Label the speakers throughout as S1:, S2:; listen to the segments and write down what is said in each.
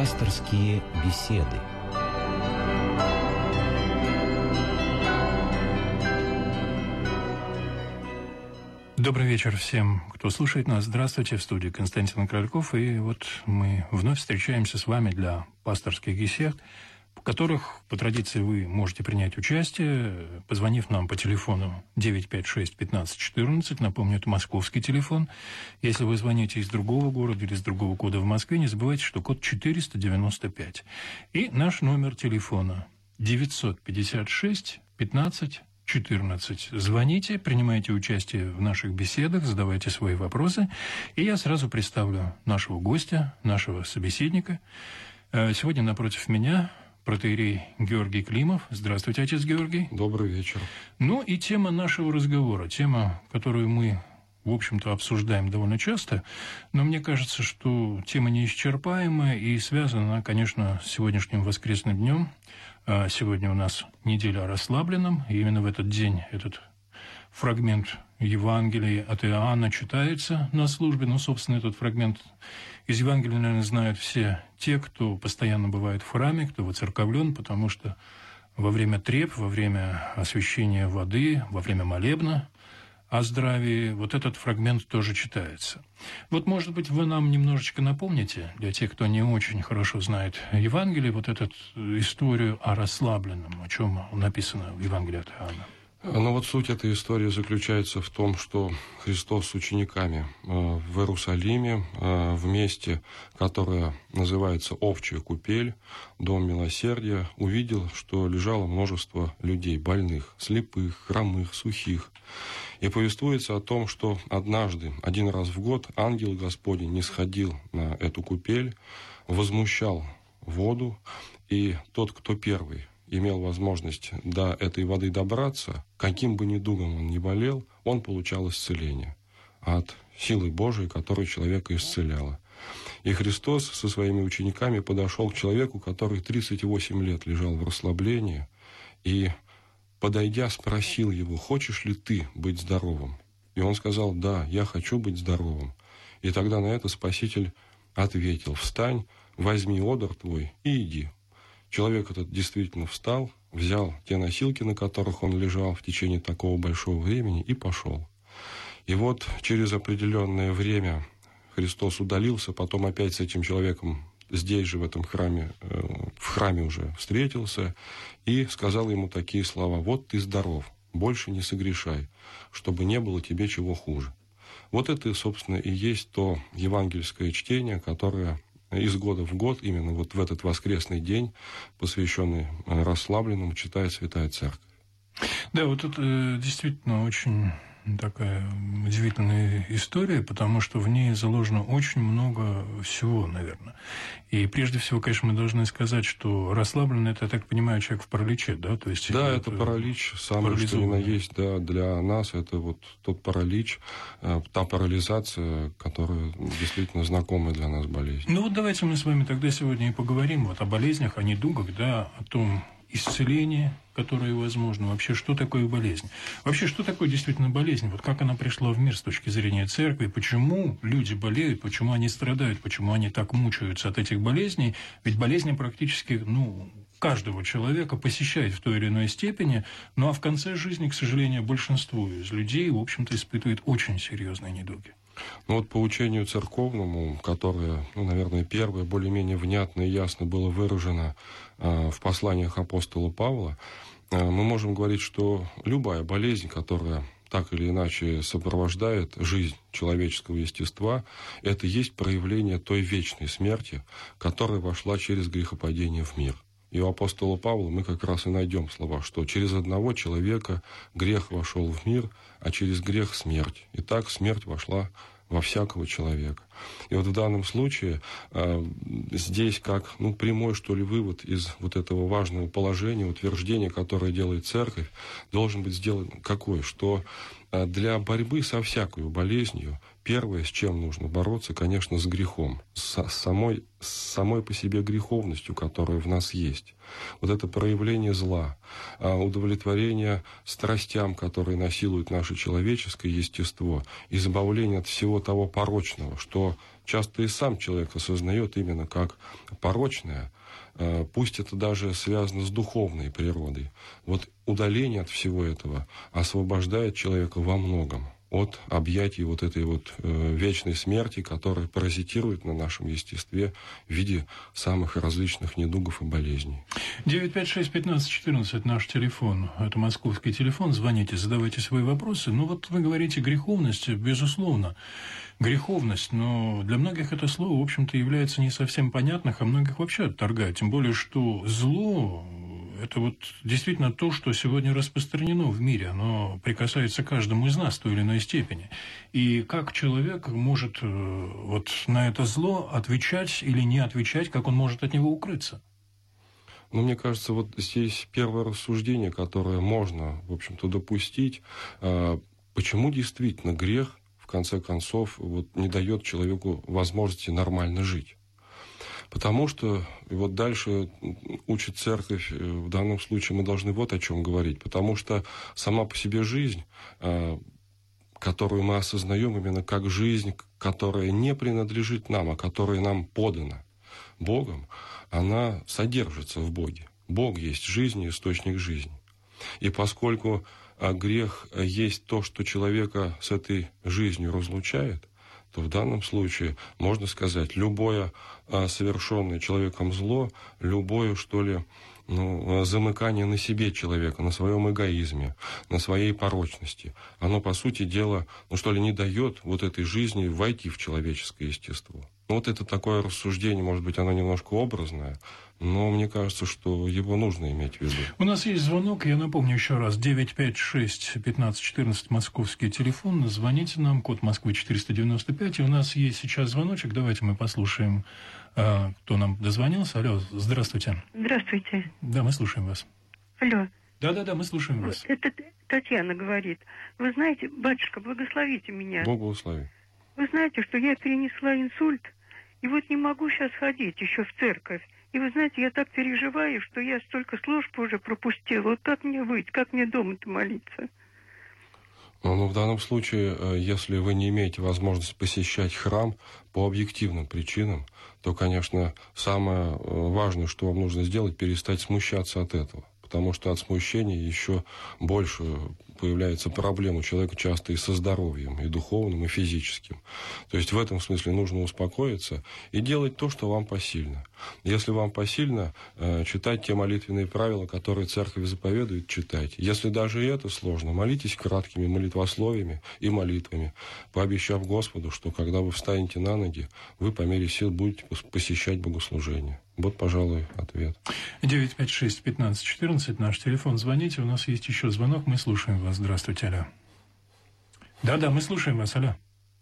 S1: Пасторские беседы.
S2: Добрый вечер всем, кто слушает нас. Здравствуйте, в студии Константин Крольков. И вот мы вновь встречаемся с вами для пасторских бесед, в которых, по традиции, вы можете принять участие, позвонив нам по телефону 956-1514. Напомню, это московский телефон. Если вы звоните из другого города или из другого кода в Москве, не забывайте, что код 495. И наш номер телефона 956 15 14. Звоните, принимайте участие в наших беседах, задавайте свои вопросы, и я сразу представлю нашего гостя, нашего собеседника. Э, сегодня напротив меня протеерей Георгий Климов. Здравствуйте, отец Георгий.
S3: Добрый вечер.
S2: Ну и тема нашего разговора, тема, которую мы в общем-то, обсуждаем довольно часто, но мне кажется, что тема неисчерпаемая и связана она, конечно, с сегодняшним воскресным днем. А сегодня у нас неделя о расслабленном, и именно в этот день этот фрагмент Евангелия от Иоанна читается на службе. Ну, собственно, этот фрагмент из Евангелия, наверное, знают все те, кто постоянно бывает в храме, кто воцерковлен, потому что во время треп, во время освящения воды, во время молебна – о здравии, вот этот фрагмент тоже читается. Вот, может быть, вы нам немножечко напомните, для тех, кто не очень хорошо знает Евангелие, вот эту историю о расслабленном, о чем написано в Евангелии от Иоанна.
S3: Ну вот суть этой истории заключается в том, что Христос с учениками э, в Иерусалиме, э, в месте, которое называется Овчья купель, Дом Милосердия, увидел, что лежало множество людей, больных, слепых, хромых, сухих. И повествуется о том, что однажды, один раз в год, ангел Господень не сходил на эту купель, возмущал воду, и тот, кто первый имел возможность до этой воды добраться, каким бы недугом он ни болел, он получал исцеление от силы Божией, которая человека исцеляла. И Христос со своими учениками подошел к человеку, который 38 лет лежал в расслаблении, и, подойдя, спросил его, «Хочешь ли ты быть здоровым?» И он сказал, «Да, я хочу быть здоровым». И тогда на это Спаситель ответил, «Встань, возьми одор твой и иди». Человек этот действительно встал, взял те носилки, на которых он лежал в течение такого большого времени, и пошел. И вот через определенное время Христос удалился, потом опять с этим человеком здесь же, в этом храме, э, в храме уже встретился и сказал ему такие слова. «Вот ты здоров, больше не согрешай, чтобы не было тебе чего хуже». Вот это, собственно, и есть то евангельское чтение, которое из года в год, именно вот в этот воскресный день, посвященный э, расслабленному, читает Святая Церковь.
S2: Да, вот это э, действительно очень такая удивительная история, потому что в ней заложено очень много всего, наверное. И прежде всего, конечно, мы должны сказать, что расслабленный, это, я так понимаю, человек в параличе, да? То есть
S3: да, это, это паралич, самое что ни на есть, да, для нас это вот тот паралич, э, та парализация, которая действительно знакомая для нас болезнь.
S2: Ну вот давайте мы с вами тогда сегодня и поговорим вот о болезнях, о недугах, да, о том, исцеление, которое возможно, вообще что такое болезнь. Вообще, что такое действительно болезнь, вот как она пришла в мир с точки зрения церкви, почему люди болеют, почему они страдают, почему они так мучаются от этих болезней, ведь болезни практически, ну, каждого человека посещает в той или иной степени, ну а в конце жизни, к сожалению, большинство из людей, в общем-то, испытывает очень серьезные недуги.
S3: Ну вот по учению церковному, которое, ну, наверное, первое более-менее внятно и ясно было выражено в посланиях апостола Павла, э, мы можем говорить, что любая болезнь, которая так или иначе сопровождает жизнь человеческого естества, это есть проявление той вечной смерти, которая вошла через грехопадение в мир – и у апостола Павла мы как раз и найдем слова, что через одного человека грех вошел в мир, а через грех смерть. И так смерть вошла во всякого человека. И вот в данном случае э, здесь как ну, прямой, что ли, вывод из вот этого важного положения, утверждения, которое делает церковь, должен быть сделан какой? Что а для борьбы со всякой болезнью первое, с чем нужно бороться, конечно, с грехом, с самой, с самой по себе греховностью, которая в нас есть. Вот это проявление зла, а, удовлетворение страстям, которые насилуют наше человеческое естество, избавление от всего того порочного, что часто и сам человек осознает именно как порочное, а, пусть это даже связано с духовной природой. Вот удаление от всего этого освобождает человека во многом от объятий вот этой вот э, вечной смерти, которая паразитирует на нашем естестве в виде самых различных недугов и болезней.
S2: 956-1514 наш телефон. Это московский телефон. Звоните, задавайте свои вопросы. Ну вот вы говорите греховность, безусловно. Греховность, но для многих это слово, в общем-то, является не совсем понятным, а многих вообще отторгает. Тем более, что зло это вот действительно то, что сегодня распространено в мире. Оно прикасается каждому из нас в той или иной степени. И как человек может э, вот на это зло отвечать или не отвечать, как он может от него укрыться?
S3: Ну, мне кажется, вот здесь первое рассуждение, которое можно, в общем-то, допустить, а, почему действительно грех, в конце концов, вот, не дает человеку возможности нормально жить. Потому что, и вот дальше учит церковь, э, в данном случае мы должны вот о чем говорить. Потому что сама по себе жизнь, э, которую мы осознаем именно как жизнь, которая не принадлежит нам, а которая нам подана Богом, она содержится в Боге. Бог есть жизнь и источник жизни. И поскольку э, грех есть то, что человека с этой жизнью разлучает, то в данном случае можно сказать, любое а, совершенное человеком зло, любое, что ли, ну, замыкание на себе человека, на своем эгоизме, на своей порочности, оно, по сути дела, ну что ли, не дает вот этой жизни войти в человеческое естество. Ну, вот это такое рассуждение, может быть, оно немножко образное, но мне кажется, что его нужно иметь в виду.
S2: У нас есть звонок, я напомню еще раз, 956-1514 московский телефон, звоните нам, код Москвы 495, и у нас есть сейчас звоночек, давайте мы послушаем, а, кто нам дозвонился. Алло, здравствуйте.
S4: Здравствуйте.
S2: Да, мы слушаем вас.
S4: Алло.
S2: Да-да-да, мы слушаем вас.
S4: Это Татьяна говорит. Вы знаете, батюшка, благословите меня.
S3: Бог благослови.
S4: Вы знаете, что я перенесла инсульт, и вот не могу сейчас ходить еще в церковь. И вы знаете, я так переживаю, что я столько служб уже пропустила. Вот как мне быть, как мне дома-то молиться?
S3: Ну, в данном случае, э, если вы не имеете возможности посещать храм по объективным причинам, то, конечно, самое э, важное, что вам нужно сделать, перестать смущаться от этого. Потому что от смущения еще больше появляется проблема у человека часто и со здоровьем, и духовным, и физическим. То есть в этом смысле нужно успокоиться и делать то, что вам посильно. Если вам посильно, э, читать те молитвенные правила, которые церковь заповедует, читать. Если даже и это сложно, молитесь краткими молитвословиями и молитвами, пообещав Господу, что когда вы встанете на ноги, вы по мере сил будете посещать богослужение. Вот, пожалуй, ответ.
S2: 956-1514, наш телефон. Звоните, у нас есть еще звонок, мы слушаем вас. Здравствуйте, алло. Да-да, мы слушаем вас, алло.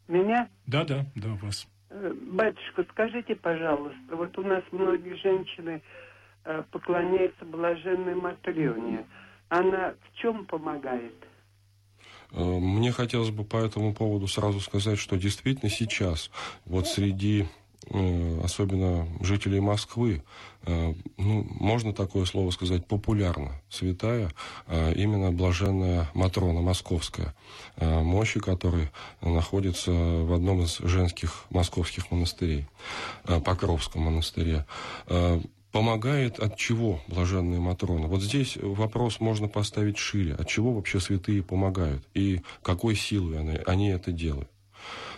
S5: Меня?
S2: Да-да, да, вас.
S5: Э, батюшка, скажите, пожалуйста, вот у нас многие женщины э, поклоняются блаженной Матрёне. Она в чем помогает?
S3: Э, мне хотелось бы по этому поводу сразу сказать, что действительно сейчас вот среди особенно жителей Москвы, э, ну, можно такое слово сказать, популярно, святая, э, именно блаженная Матрона Московская, мощи которой находится в одном из женских московских монастырей, Покровском монастыре помогает от чего блаженные Матроны? Вот здесь вопрос можно поставить шире. От чего вообще святые помогают? И какой силой они, они это делают?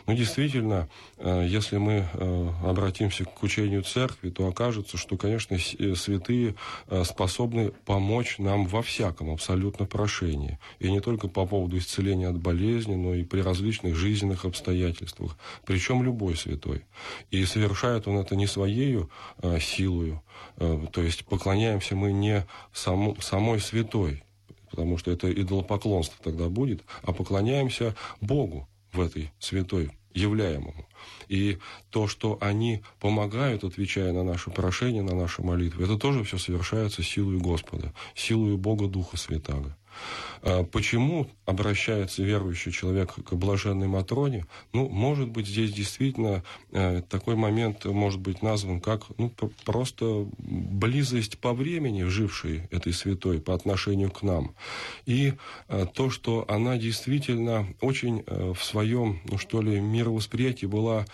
S3: Ну, действительно, э, если мы э, обратимся к учению церкви, то окажется, что, конечно, э, святые способны помочь нам во всяком абсолютно прошении. И не только по поводу исцеления от болезни, но и при различных жизненных обстоятельствах. Причем любой святой. И совершает он это не своею силою, то есть поклоняемся мы не саму, самой святой, потому что это идолопоклонство тогда будет, а поклоняемся Богу, в этой святой являемому. И то, что они помогают, отвечая на наши прошения, на наши молитвы, это тоже все совершается силой Господа, силой Бога Духа Святаго. А почему обращается верующий человек к блаженной Матроне? Ну, может быть, здесь действительно э, такой момент может быть назван как ну, просто близость по времени, жившей этой святой по отношению к нам. И э, то, что она действительно очень э, в своем, ну что ли, мировосприятии была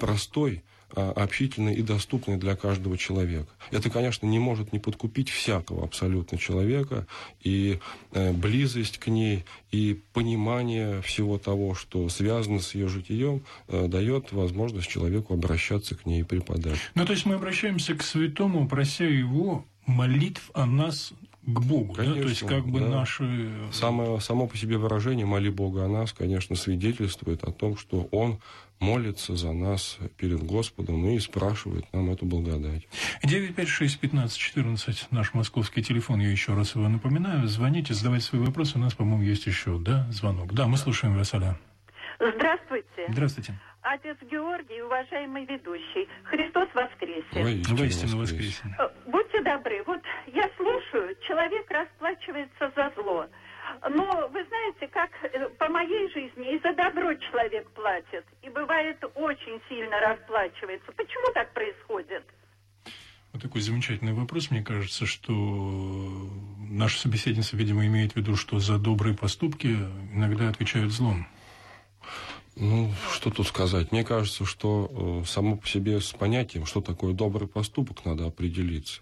S3: простой, общительной и доступной для каждого человека. Это, конечно, не может не подкупить всякого абсолютно человека, и э, близость к ней, и понимание всего того, что связано с ее житием, э, дает возможность человеку обращаться к ней и преподать.
S2: Ну, то есть мы обращаемся к святому, прося его молитв о нас к Богу,
S3: конечно,
S2: да? то есть как бы
S3: да.
S2: наши...
S3: Само, само по себе выражение «моли Бога о нас», конечно, свидетельствует о том, что Он молится за нас перед Господом и спрашивает нам эту благодать.
S2: 956-15-14, наш московский телефон, я еще раз его напоминаю. Звоните, задавайте свои вопросы, у нас, по-моему, есть еще, да, звонок. Да, мы слушаем вас, Аля.
S6: Здравствуйте.
S2: Здравствуйте.
S6: Отец Георгий, уважаемый ведущий, Христос воскресе.
S3: Воистину, воскресе.
S6: Э, Будьте добры, вот я слушаю, человек расплачивается за зло. Но вы знаете, как э, по моей жизни и за добро человек платит. И бывает очень сильно расплачивается. Почему так происходит?
S2: Вот такой замечательный вопрос. Мне кажется, что наша собеседница, видимо, имеет в виду, что за добрые поступки иногда отвечают злом.
S3: Ну, что тут сказать? Мне кажется, что э, само по себе с понятием, что такое добрый поступок, надо определиться.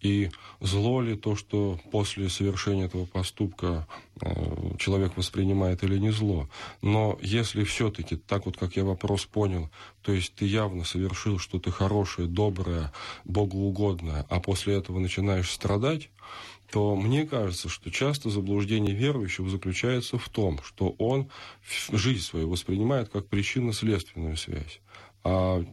S3: И зло ли то, что после совершения этого поступка э, человек воспринимает или не зло. Но если все-таки, так вот как я вопрос понял, то есть ты явно совершил что-то хорошее, доброе, богоугодное, а после этого начинаешь страдать, то мне кажется, что часто заблуждение верующего заключается в том, что он жизнь свою воспринимает как причинно-следственную связь. А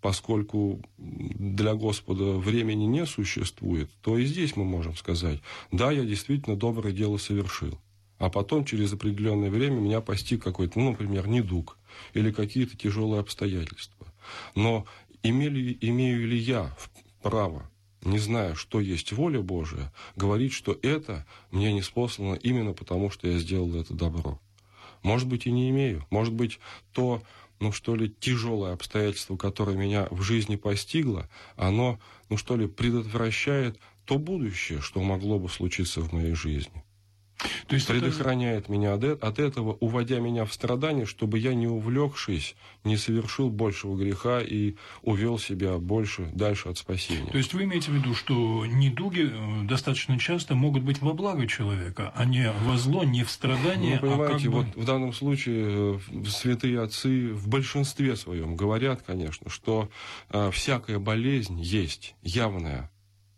S3: поскольку для Господа времени не существует, то и здесь мы можем сказать, да, я действительно доброе дело совершил. А потом, через определенное время, меня постиг какой-то, ну, например, недуг или какие-то тяжелые обстоятельства. Но имели, имею ли я право не зная, что есть воля Божия, говорить, что это мне не спослано именно потому, что я сделал это добро. Может быть, и не имею. Может быть, то, ну что ли, тяжелое обстоятельство, которое меня в жизни постигло, оно, ну что ли, предотвращает то будущее, что могло бы случиться в моей жизни. То есть предохраняет это... меня от, от этого, уводя меня в страдания, чтобы я, не увлекшись, не совершил большего греха и увел себя больше, дальше от спасения.
S2: То есть вы имеете в виду, что недуги э, достаточно часто могут быть во благо человека, а не во зло, не в страдания,
S3: ну, понимаете,
S2: а как
S3: вот
S2: бы...
S3: в данном случае э, святые отцы в большинстве своем говорят, конечно, что э, всякая болезнь есть явная,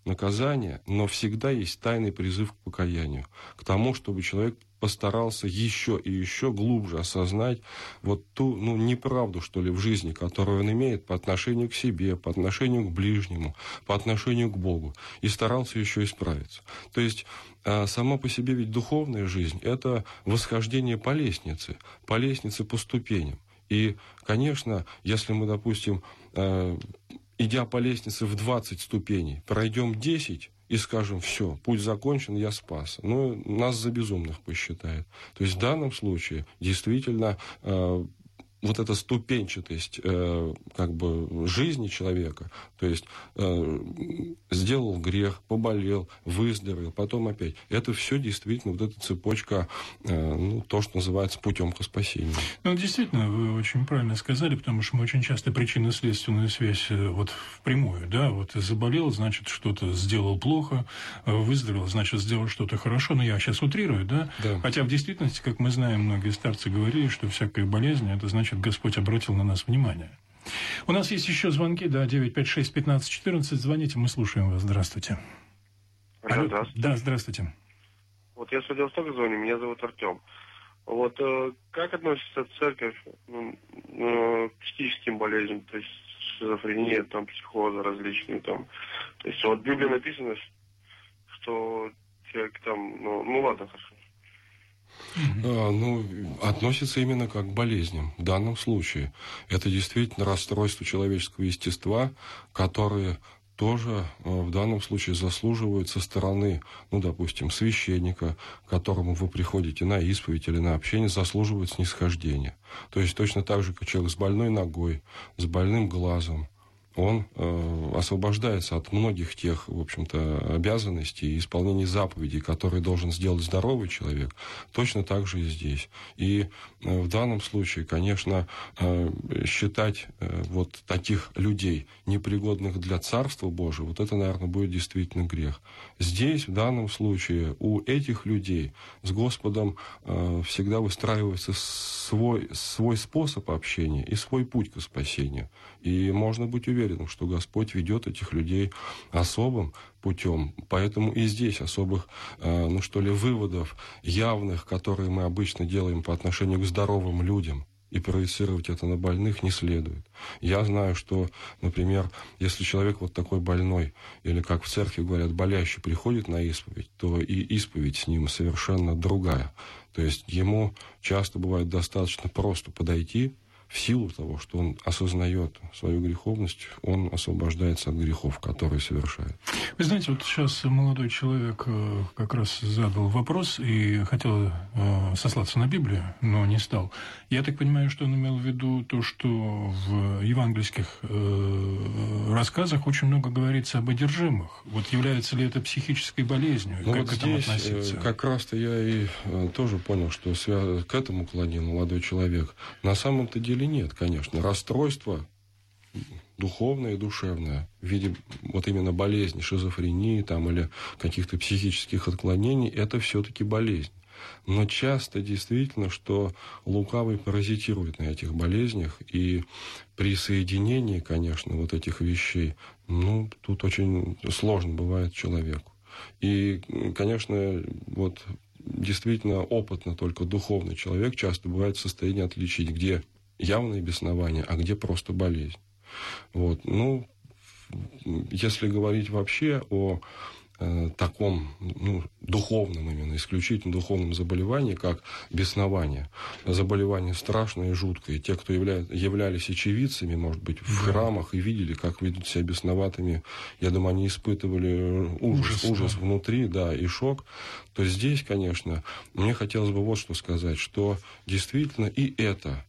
S3: наказание, но всегда есть тайный призыв к покаянию, к тому, чтобы человек постарался еще и еще глубже осознать вот ту, ну, неправду, что ли, в жизни, которую он имеет по отношению к себе, по отношению к ближнему, по отношению к Богу, и старался еще исправиться. То есть, а, сама по себе ведь духовная жизнь – это восхождение по лестнице, по лестнице по ступеням. И, конечно, если мы, допустим, а, идя по лестнице в 20 ступеней, пройдем 10 и скажем, все, путь закончен, я спас. Ну, нас за безумных посчитают. То есть в данном случае действительно э, вот эта ступенчатость э, как бы жизни человека, то есть э, сделал грех, поболел, выздоровел, потом опять. Это все действительно вот эта цепочка, э, ну, то, что называется путем к спасению.
S2: Ну, действительно, вы очень правильно сказали, потому что мы очень часто причинно-следственную связь э, вот впрямую, да, вот заболел, значит, что-то сделал плохо, э, выздоровел, значит, сделал что-то хорошо, но я сейчас утрирую, да?
S3: да,
S2: хотя в действительности, как мы знаем, многие старцы говорили, что всякая болезнь, это значит, значит, Господь обратил на нас внимание. У нас есть еще звонки, да, 956-15-14. Звоните, мы слушаем вас. Здравствуйте.
S7: Алло, здравствуйте.
S2: Да, здравствуйте.
S7: Вот я с Владивостока звоню, меня зовут Артем. Вот э, как относится церковь ну, э, к психическим болезням, то есть шизофрения, там, психоза различные там. То есть вот в Библии написано, что человек там, ну, ну ладно, хорошо.
S3: А, ну, относится именно как к болезням. В данном случае это действительно расстройство человеческого естества, которое тоже в данном случае заслуживают со стороны, ну, допустим, священника, к которому вы приходите на исповедь или на общение, заслуживают снисхождения. То есть точно так же, как человек с больной ногой, с больным глазом, он э, освобождается от многих тех, в общем-то, обязанностей и исполнений заповедей, которые должен сделать здоровый человек, точно так же и здесь. И э, в данном случае, конечно, э, считать э, вот таких людей непригодных для Царства Божьего, вот это, наверное, будет действительно грех. Здесь, в данном случае, у этих людей с Господом э, всегда выстраивается свой, свой способ общения и свой путь к спасению. И можно быть уверенным, что Господь ведет этих людей особым путем. Поэтому и здесь особых, э, ну что ли, выводов явных, которые мы обычно делаем по отношению к здоровым людям, и проецировать это на больных не следует. Я знаю, что, например, если человек вот такой больной, или, как в церкви говорят, болящий приходит на исповедь, то и исповедь с ним совершенно другая. То есть ему часто бывает достаточно просто подойти, в силу того, что он осознает свою греховность, он освобождается от грехов, которые совершает.
S2: Вы знаете, вот сейчас молодой человек э, как раз задал вопрос и хотел э, сослаться на Библию, но не стал. Я так понимаю, что он имел в виду то, что в евангельских э, рассказах очень много говорится об одержимых. Вот является ли это психической болезнью?
S3: Ну,
S2: как
S3: вот
S2: к этому
S3: здесь
S2: относиться?
S3: как раз-то я и тоже понял, что к этому клонил молодой человек. На самом-то деле или нет, конечно. Расстройство духовное и душевное в виде вот именно болезни, шизофрении там, или каких-то психических отклонений, это все-таки болезнь. Но часто действительно, что лукавый паразитирует на этих болезнях, и при соединении, конечно, вот этих вещей, ну, тут очень сложно бывает человеку. И, конечно, вот действительно опытно только духовный человек часто бывает в состоянии отличить, где явное беснование, а где просто болезнь. Вот. Ну, если говорить вообще о э, таком ну, духовном именно, исключительно духовном заболевании, как беснование. Заболевание страшное и жуткое. те, кто явля... являлись очевидцами, может быть, в храмах и видели, как ведут себя бесноватыми, я думаю, они испытывали ужас, ужас, ужас да. внутри, да, и шок, то здесь, конечно, мне хотелось бы вот что сказать, что действительно и это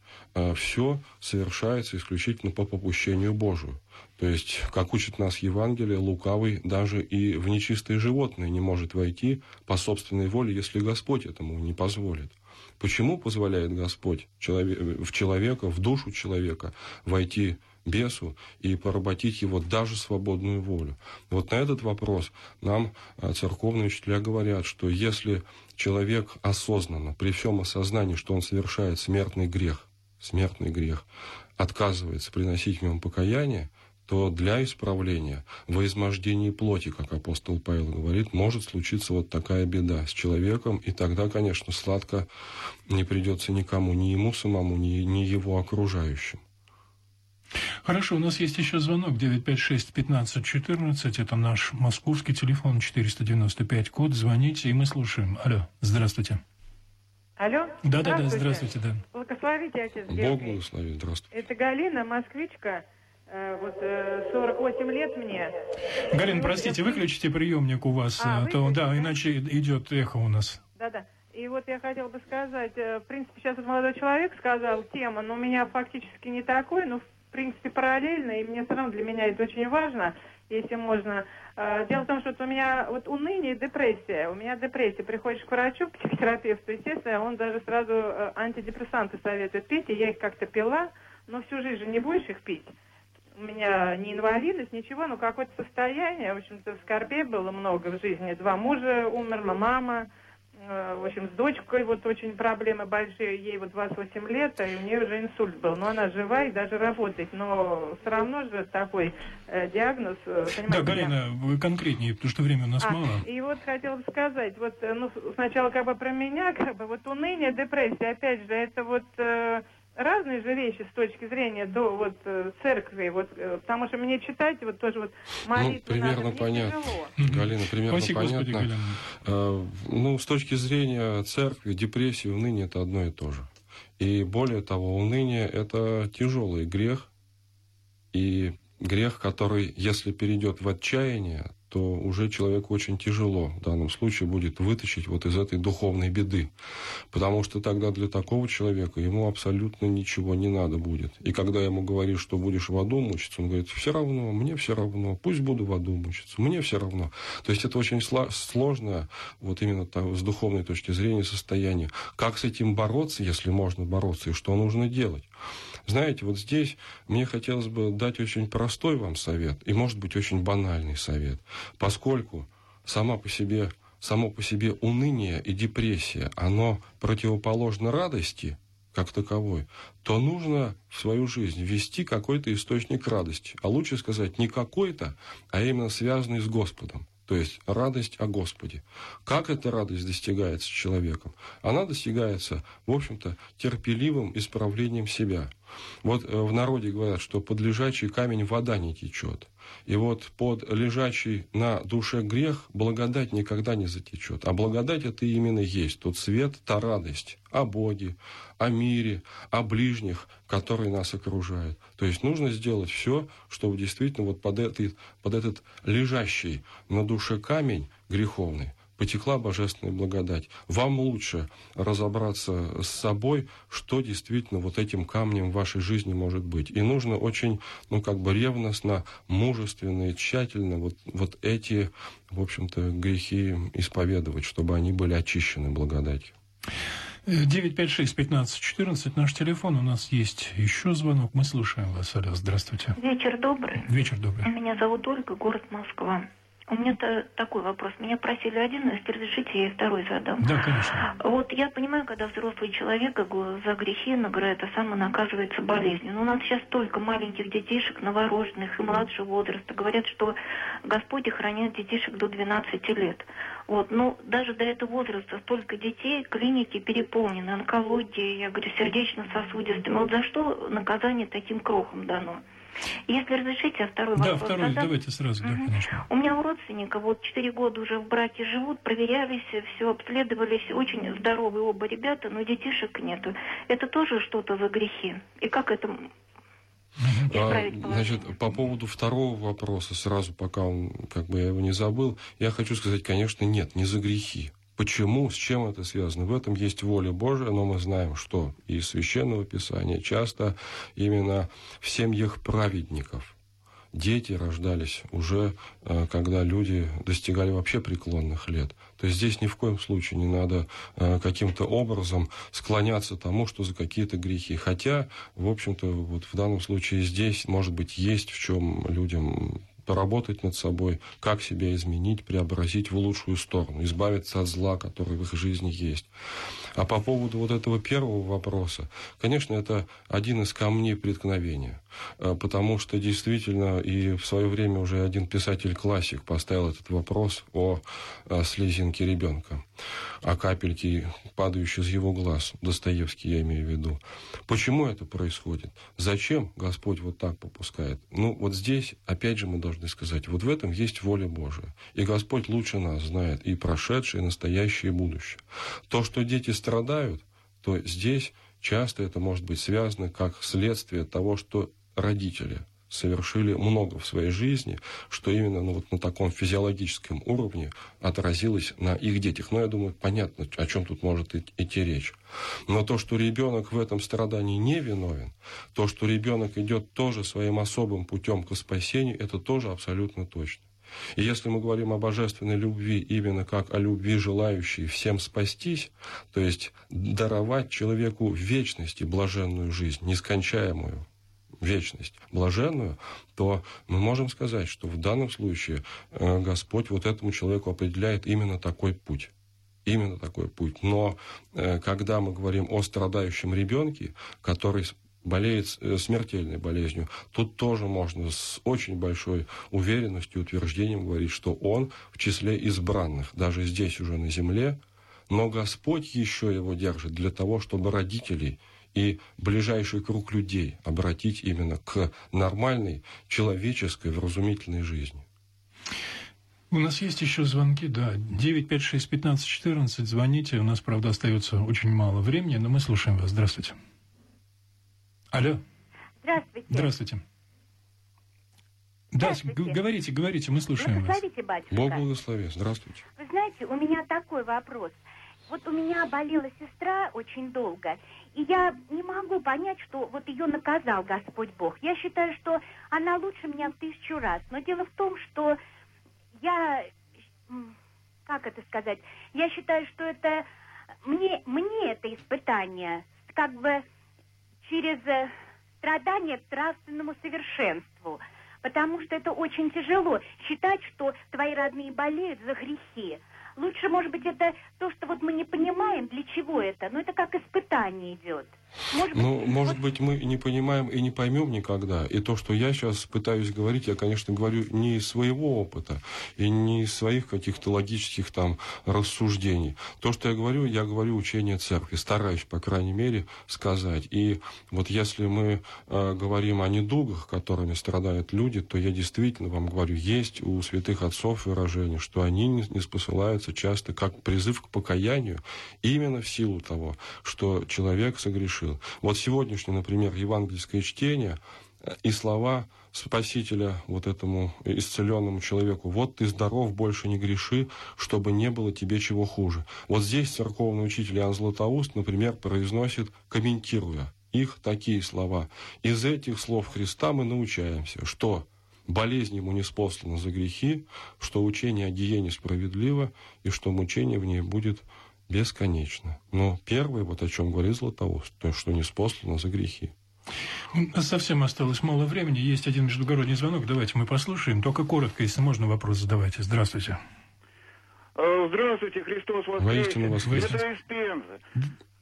S3: все совершается исключительно по попущению Божию. То есть, как учит нас Евангелие, лукавый даже и в нечистые животные не может войти по собственной воле, если Господь этому не позволит. Почему позволяет Господь в человека, в душу человека войти бесу и поработить его даже свободную волю. Вот на этот вопрос нам а, церковные учителя говорят, что если человек осознанно, при всем осознании, что он совершает смертный грех, смертный грех, отказывается приносить в нем покаяние, то для исправления во измождении плоти, как апостол Павел говорит, может случиться вот такая беда с человеком, и тогда, конечно, сладко не придется никому, ни ему самому, ни, ни его окружающим.
S2: Хорошо, у нас есть еще звонок 956-1514. Это наш московский телефон 495 код. Звоните, и мы слушаем. Алло, здравствуйте.
S8: Алло?
S2: Да, да, да, здравствуйте, да.
S8: Благословите, отец
S3: Бог
S8: Георгий.
S3: благословит, здравствуйте.
S8: Это Галина, москвичка. Э, вот 48 э, лет мне.
S2: Галина, простите, выключите приемник у вас,
S8: а,
S2: э, то, да, иначе идет эхо у нас.
S8: Да-да. И вот я хотела бы сказать, в принципе, сейчас вот молодой человек сказал, тема, но у меня фактически не такой, но в принципе параллельно, и мне все равно для меня это очень важно, если можно. Дело в том, что у меня вот уныние депрессия. У меня депрессия. Приходишь к врачу, к психотерапевту, естественно, он даже сразу антидепрессанты советует пить, и я их как-то пила, но всю жизнь же не будешь их пить у меня не инвалидность, ничего, но какое-то состояние, в общем-то, скорбей было много в жизни. Два мужа умерла, мама, э, в общем, с дочкой вот очень проблемы большие, ей вот 28 лет, и у нее уже инсульт был. Но она жива и даже работает, но все равно же такой э, диагноз. Э,
S2: да, Галина, вы конкретнее, потому что времени у нас
S8: а,
S2: мало.
S8: И вот хотела бы сказать, вот, э, ну, сначала как бы про меня, как бы вот уныние, депрессия, опять же, это вот... Э, разные же вещи с точки зрения до вот э, церкви, вот, э, потому что мне читать вот тоже вот молитву
S3: ну, примерно
S8: надо,
S3: понятно.
S8: тяжело.
S3: Галина, примерно
S2: Спасибо,
S3: понятно.
S2: Господи,
S3: э, ну, с точки зрения церкви, депрессия, уныние – это одно и то же. И более того, уныние – это тяжелый грех, и грех, который, если перейдет в отчаяние, то уже человеку очень тяжело в данном случае будет вытащить вот из этой духовной беды. Потому что тогда для такого человека ему абсолютно ничего не надо будет. И когда ему говоришь, что будешь в аду мучиться, он говорит, все равно, мне все равно, пусть буду в аду мучиться, мне все равно. То есть это очень сложное, вот именно с духовной точки зрения, состояние. Как с этим бороться, если можно бороться, и что нужно делать? Знаете, вот здесь мне хотелось бы дать очень простой вам совет, и, может быть, очень банальный совет, поскольку сама по себе, само по себе уныние и депрессия, оно противоположно радости, как таковой, то нужно в свою жизнь ввести какой-то источник радости. А лучше сказать не какой-то, а именно связанный с Господом. То есть радость о Господе. Как эта радость достигается человеком? Она достигается, в общем-то, терпеливым исправлением себя. Вот э, в народе говорят, что под лежачий камень вода не течет. И вот под лежачий на душе грех благодать никогда не затечет. А благодать это именно есть тот свет, та радость о Боге, о мире, о ближних, которые нас окружают. То есть нужно сделать все, чтобы действительно вот под этот, под этот лежащий на душе камень греховный потекла божественная благодать. Вам лучше разобраться с собой, что действительно вот этим камнем в вашей жизни может быть. И нужно очень, ну, как бы ревностно, мужественно и тщательно вот, вот эти, в общем-то, грехи исповедовать, чтобы они были очищены благодатью.
S2: 956-1514, наш телефон, у нас есть еще звонок, мы слушаем вас, Аля, здравствуйте.
S9: Вечер добрый.
S2: Вечер добрый.
S9: Меня зовут Ольга, город Москва. У меня -то такой вопрос. Меня просили один, если разрешите, я и второй задам.
S2: Да, конечно.
S9: Вот я понимаю, когда взрослый человек за грехи награет, а сам наказывается болезнью. Но у нас сейчас столько маленьких детишек, новорожденных и младшего возраста. Говорят, что Господь охраняет детишек до 12 лет. Вот, но даже до этого возраста столько детей, клиники переполнены, онкологией, я говорю, сердечно-сосудистыми. Вот за что наказание таким крохам дано? Если разрешите, я второй
S2: да,
S9: вопрос
S2: второй, задам. давайте сразу, угу. да, конечно.
S9: У меня у родственника вот четыре года уже в браке живут, проверялись, все обследовались, очень здоровые оба ребята, но детишек нету. Это тоже что-то за грехи? И как это
S3: а, значит, по поводу второго вопроса, сразу пока он, как бы я его не забыл, я хочу сказать, конечно, нет, не за грехи. Почему, с чем это связано? В этом есть воля Божия, но мы знаем, что из Священного Писания часто именно в семьях праведников дети рождались уже, э, когда люди достигали вообще преклонных лет. То есть здесь ни в коем случае не надо э, каким-то образом склоняться тому, что за какие-то грехи. Хотя, в общем-то, вот в данном случае здесь, может быть, есть в чем людям поработать над собой, как себя изменить, преобразить в лучшую сторону, избавиться от зла, которое в их жизни есть. А по поводу вот этого первого вопроса, конечно, это один из камней преткновения, э, потому что действительно и в свое время уже один писатель-классик поставил этот вопрос о э, слезинке ребенка, о капельке, падающей из его глаз, Достоевский я имею в виду. Почему это происходит? Зачем Господь вот так попускает? Ну, вот здесь, опять же, мы должны сказать, вот в этом есть воля Божия. И Господь лучше нас знает и прошедшее, и настоящее, и будущее. То, что дети страдают, то здесь часто это может быть связано как следствие того, что родители совершили много в своей жизни, что именно ну, вот на таком физиологическом уровне отразилось на их детях. Но я думаю, понятно, о чем тут может идти речь. Но то, что ребенок в этом страдании не виновен, то, что ребенок идет тоже своим особым путем к спасению, это тоже абсолютно точно. И если мы говорим о божественной любви именно как о любви, желающей всем спастись, то есть даровать человеку в вечности блаженную жизнь, нескончаемую вечность, блаженную, то мы можем сказать, что в данном случае э, Господь вот этому человеку определяет именно такой путь именно такой путь. Но э, когда мы говорим о страдающем ребенке, который болеет э, смертельной болезнью, тут тоже можно с очень большой уверенностью, утверждением говорить, что он в числе избранных, даже здесь уже на земле, но Господь еще его держит для того, чтобы родителей и ближайший круг людей обратить именно к нормальной, человеческой, вразумительной жизни.
S2: У нас есть еще звонки, да. 956-1514, звоните. У нас, правда, остается очень мало времени, но мы слушаем вас. Здравствуйте. Алло.
S10: Здравствуйте.
S2: Здравствуйте. Да, говорите, говорите, мы слушаем вас.
S10: батюшка.
S3: Бог благослови. Здравствуйте.
S10: Вы знаете, у меня такой вопрос. Вот у меня болела сестра очень долго, и я не могу понять, что вот ее наказал Господь Бог. Я считаю, что она лучше меня в тысячу раз. Но дело в том, что я, как это сказать, я считаю, что это мне, мне это испытание как бы через э, страдание к нравственному совершенству. Потому что это очень тяжело считать, что твои родные болеют за грехи. Лучше, может быть, это то, что вот мы не понимаем, для чего это, но это как испытание идет.
S3: Может ну, может быть, мы не понимаем и не поймем никогда. И то, что я сейчас пытаюсь говорить, я, конечно, говорю не из своего опыта и не из своих каких-то логических там рассуждений. То, что я говорю, я говорю учение церкви, стараюсь, по крайней мере, сказать. И вот если мы э, говорим о недугах, которыми страдают люди, то я действительно вам говорю, есть у святых отцов выражение, что они не, не спосылаются часто как призыв к покаянию именно в силу того, что человек согрешил совершил. Вот сегодняшнее, например, евангельское чтение э, и слова Спасителя вот этому исцеленному человеку. Вот ты здоров, больше не греши, чтобы не было тебе чего хуже. Вот здесь церковный учитель Иоанн Златоуст, например, произносит, комментируя их такие слова. Из этих слов Христа мы научаемся, что болезнь ему не спослана за грехи, что учение о гиене справедливо, и что мучение в ней будет бесконечно. Но первое, вот о чем говорит Златоуст, то, что не спослано за грехи.
S2: Совсем осталось мало времени. Есть один междугородний звонок. Давайте мы послушаем. Только коротко, если можно, вопрос задавайте. Здравствуйте.
S11: Э, здравствуйте, Христос воскресе.
S3: вас
S11: Это из Пензы.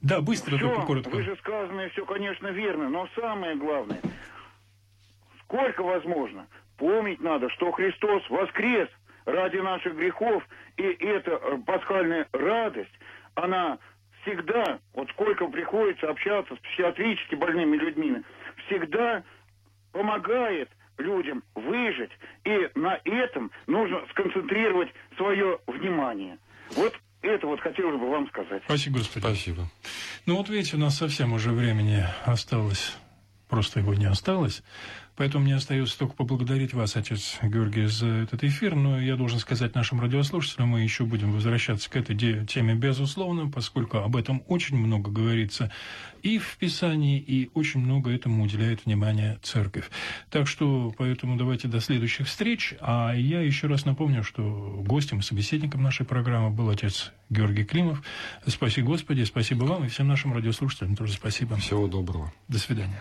S2: Да, быстро,
S11: все,
S2: только коротко.
S11: Вы же сказанное все, конечно, верно, но самое главное, сколько возможно, помнить надо, что Христос воскрес ради наших грехов, и эта э, пасхальная радость, она всегда, вот сколько приходится общаться с психиатрически больными людьми, всегда помогает людям выжить, и на этом нужно сконцентрировать свое внимание. Вот это вот хотелось бы вам сказать.
S2: Спасибо, Господи.
S3: Спасибо.
S2: Ну вот видите, у нас совсем уже времени осталось, просто его не осталось. Поэтому мне остается только поблагодарить вас, отец Георгий, за этот эфир. Но я должен сказать нашим радиослушателям, мы еще будем возвращаться к этой теме, безусловно, поскольку об этом очень много говорится и в Писании, и очень много этому уделяет внимание церковь. Так что, поэтому давайте до следующих встреч. А я еще раз напомню, что гостем и собеседником нашей программы был отец Георгий Климов. Спасибо Господи, спасибо вам и всем нашим радиослушателям тоже спасибо.
S3: Всего доброго.
S2: До свидания.